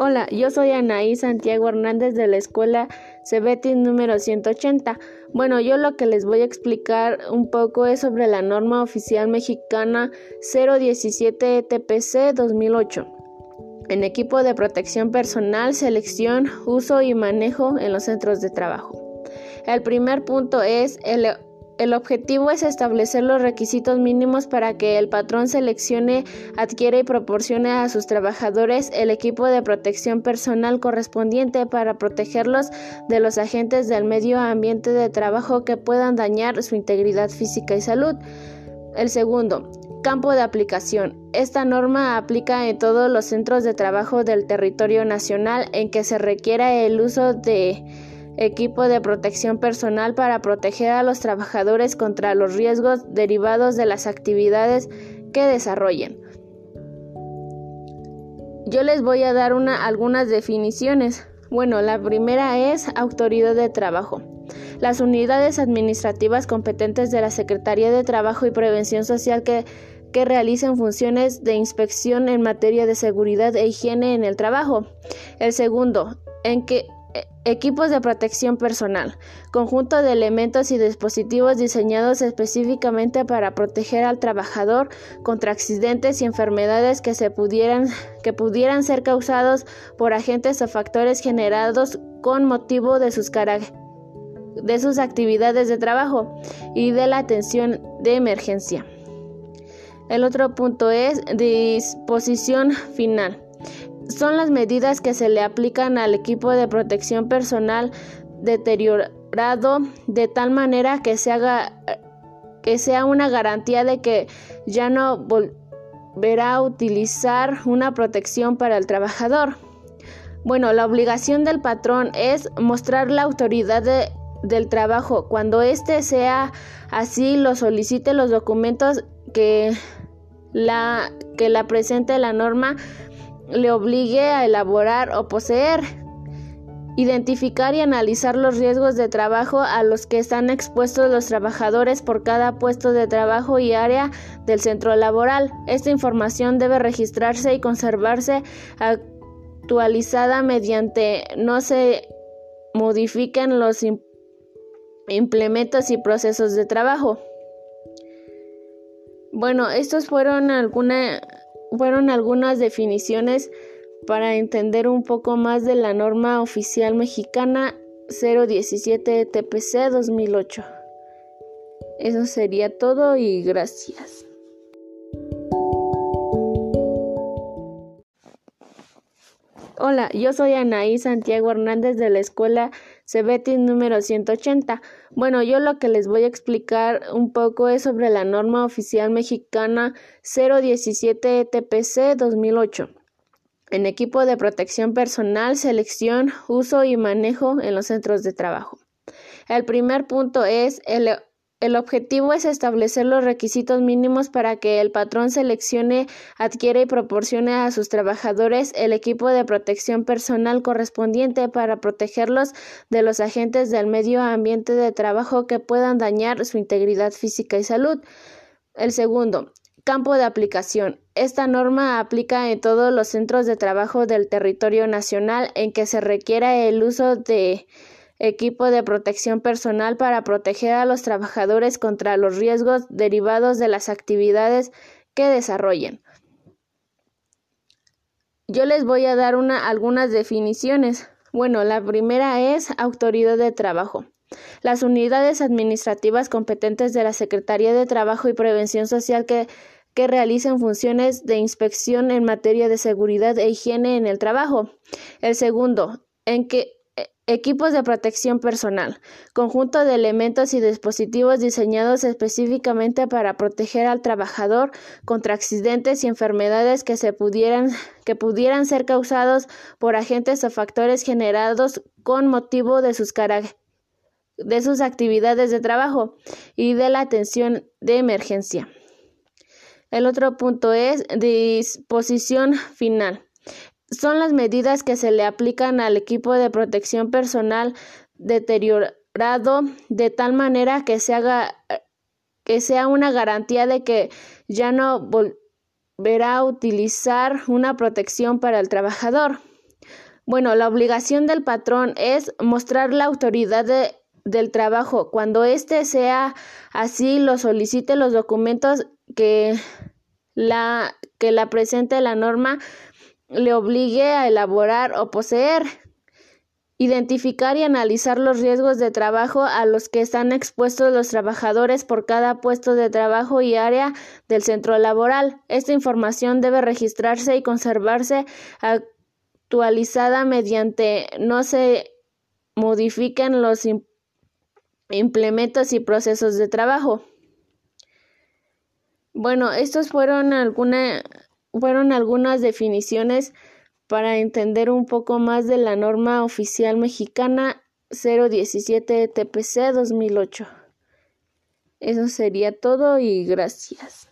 Hola, yo soy Anaí Santiago Hernández de la escuela Cebetis número 180. Bueno, yo lo que les voy a explicar un poco es sobre la norma oficial mexicana 017 TPC 2008 en equipo de protección personal, selección, uso y manejo en los centros de trabajo. El primer punto es el el objetivo es establecer los requisitos mínimos para que el patrón seleccione, adquiera y proporcione a sus trabajadores el equipo de protección personal correspondiente para protegerlos de los agentes del medio ambiente de trabajo que puedan dañar su integridad física y salud. El segundo, campo de aplicación. Esta norma aplica en todos los centros de trabajo del territorio nacional en que se requiera el uso de equipo de protección personal para proteger a los trabajadores contra los riesgos derivados de las actividades que desarrollen. Yo les voy a dar algunas definiciones. Bueno, la primera es autoridad de trabajo. Las unidades administrativas competentes de la Secretaría de Trabajo y Prevención Social que, que realicen funciones de inspección en materia de seguridad e higiene en el trabajo. El segundo, en que Equipos de protección personal. Conjunto de elementos y dispositivos diseñados específicamente para proteger al trabajador contra accidentes y enfermedades que, se pudieran, que pudieran ser causados por agentes o factores generados con motivo de sus, de sus actividades de trabajo y de la atención de emergencia. El otro punto es disposición final son las medidas que se le aplican al equipo de protección personal deteriorado de tal manera que se haga que sea una garantía de que ya no volverá a utilizar una protección para el trabajador. Bueno, la obligación del patrón es mostrar la autoridad del trabajo. Cuando éste sea así, lo solicite los documentos que la, que la presente la norma le obligue a elaborar o poseer, identificar y analizar los riesgos de trabajo a los que están expuestos los trabajadores por cada puesto de trabajo y área del centro laboral. Esta información debe registrarse y conservarse actualizada mediante no se modifiquen los implementos y procesos de trabajo. Bueno, estos fueron algunas fueron algunas definiciones para entender un poco más de la norma oficial mexicana 017 TPC 2008. Eso sería todo y gracias. Hola, yo soy Anaí Santiago Hernández de la escuela Cebetis número 180. Bueno, yo lo que les voy a explicar un poco es sobre la norma oficial mexicana 017 TPC 2008 en equipo de protección personal, selección, uso y manejo en los centros de trabajo. El primer punto es el el objetivo es establecer los requisitos mínimos para que el patrón seleccione, adquiera y proporcione a sus trabajadores el equipo de protección personal correspondiente para protegerlos de los agentes del medio ambiente de trabajo que puedan dañar su integridad física y salud. El segundo, campo de aplicación. Esta norma aplica en todos los centros de trabajo del territorio nacional en que se requiera el uso de equipo de protección personal para proteger a los trabajadores contra los riesgos derivados de las actividades que desarrollen. Yo les voy a dar algunas definiciones. Bueno, la primera es autoridad de trabajo. Las unidades administrativas competentes de la Secretaría de Trabajo y Prevención Social que, que realicen funciones de inspección en materia de seguridad e higiene en el trabajo. El segundo, en que Equipos de protección personal. Conjunto de elementos y dispositivos diseñados específicamente para proteger al trabajador contra accidentes y enfermedades que, se pudieran, que pudieran ser causados por agentes o factores generados con motivo de sus, de sus actividades de trabajo y de la atención de emergencia. El otro punto es disposición final son las medidas que se le aplican al equipo de protección personal deteriorado de tal manera que se haga que sea una garantía de que ya no volverá a utilizar una protección para el trabajador. Bueno, la obligación del patrón es mostrar la autoridad del trabajo. Cuando éste sea así, lo solicite los documentos que la, que la presente la norma le obligue a elaborar o poseer. Identificar y analizar los riesgos de trabajo a los que están expuestos los trabajadores por cada puesto de trabajo y área del centro laboral. Esta información debe registrarse y conservarse actualizada mediante no se modifiquen los implementos y procesos de trabajo. Bueno, estos fueron alguna, fueron algunas definiciones para entender un poco más de la norma oficial mexicana 017 TPC 2008. Eso sería todo y gracias.